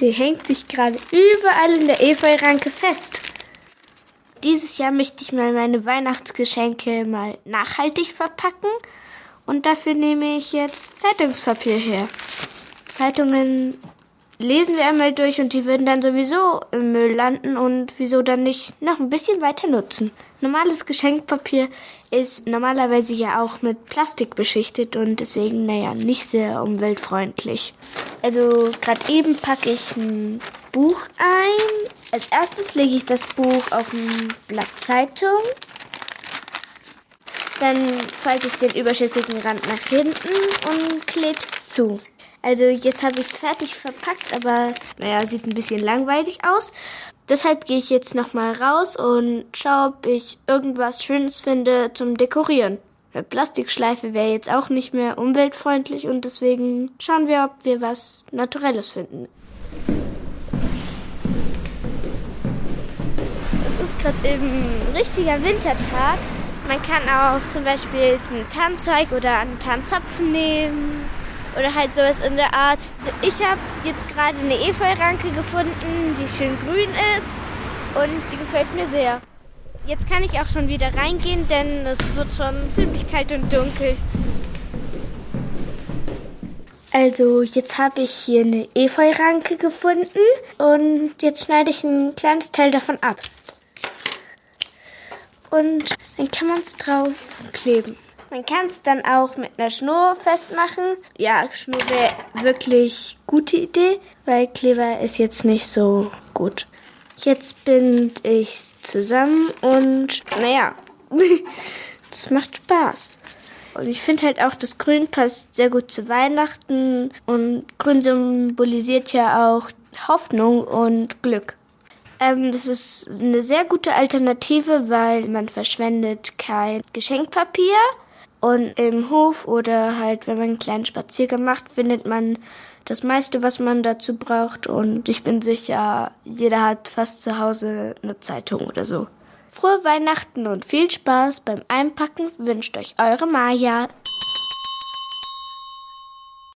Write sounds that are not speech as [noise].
Die hängt sich gerade überall in der Efeuranke fest. Dieses Jahr möchte ich mal meine Weihnachtsgeschenke mal nachhaltig verpacken und dafür nehme ich jetzt Zeitungspapier her. Zeitungen lesen wir einmal durch und die würden dann sowieso im Müll landen und wieso dann nicht noch ein bisschen weiter nutzen. Normales Geschenkpapier ist normalerweise ja auch mit Plastik beschichtet und deswegen, naja, nicht sehr umweltfreundlich. Also gerade eben packe ich ein Buch ein. Als erstes lege ich das Buch auf ein Blatt Zeitung. Dann falte ich den überschüssigen Rand nach hinten und kleb's zu. Also jetzt habe ich es fertig verpackt, aber naja, sieht ein bisschen langweilig aus. Deshalb gehe ich jetzt nochmal raus und schaue, ob ich irgendwas Schönes finde zum Dekorieren. Eine Plastikschleife wäre jetzt auch nicht mehr umweltfreundlich und deswegen schauen wir, ob wir was Naturelles finden. Es ist gerade eben ein richtiger Wintertag. Man kann auch zum Beispiel einen Tannenzeug oder einen Tannenzapfen nehmen oder halt sowas in der Art. Also ich habe jetzt gerade eine Efeuranke gefunden, die schön grün ist und die gefällt mir sehr. Jetzt kann ich auch schon wieder reingehen, denn es wird schon ziemlich kalt und dunkel. Also jetzt habe ich hier eine Efeuranke gefunden und jetzt schneide ich ein kleines Teil davon ab. Und dann kann man es drauf kleben. Man kann es dann auch mit einer Schnur festmachen. Ja, Schnur wäre wirklich gute Idee, weil Kleber ist jetzt nicht so gut. Jetzt bind ich's zusammen und naja, [laughs] das macht Spaß. Und ich finde halt auch, das Grün passt sehr gut zu Weihnachten und Grün symbolisiert ja auch Hoffnung und Glück. Ähm, das ist eine sehr gute Alternative, weil man verschwendet kein Geschenkpapier. Und im Hof oder halt, wenn man einen kleinen Spaziergang macht, findet man das meiste, was man dazu braucht. Und ich bin sicher, jeder hat fast zu Hause eine Zeitung oder so. Frohe Weihnachten und viel Spaß beim Einpacken wünscht euch eure Maja.